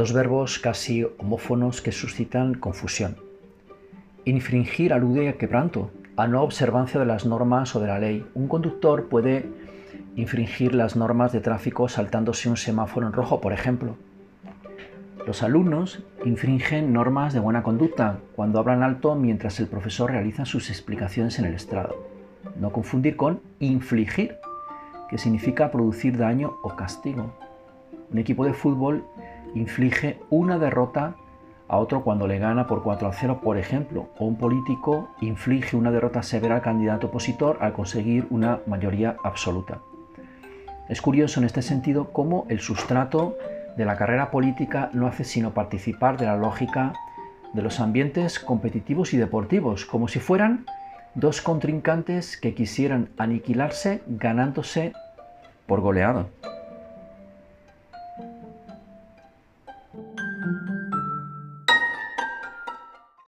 dos verbos casi homófonos que suscitan confusión. Infringir alude a quebranto, a no observancia de las normas o de la ley. Un conductor puede infringir las normas de tráfico saltándose un semáforo en rojo, por ejemplo. Los alumnos infringen normas de buena conducta cuando hablan alto mientras el profesor realiza sus explicaciones en el estrado. No confundir con infligir, que significa producir daño o castigo. Un equipo de fútbol inflige una derrota a otro cuando le gana por 4 a 0, por ejemplo, o un político inflige una derrota severa al candidato opositor al conseguir una mayoría absoluta. Es curioso en este sentido cómo el sustrato de la carrera política no hace sino participar de la lógica de los ambientes competitivos y deportivos, como si fueran dos contrincantes que quisieran aniquilarse ganándose por goleado.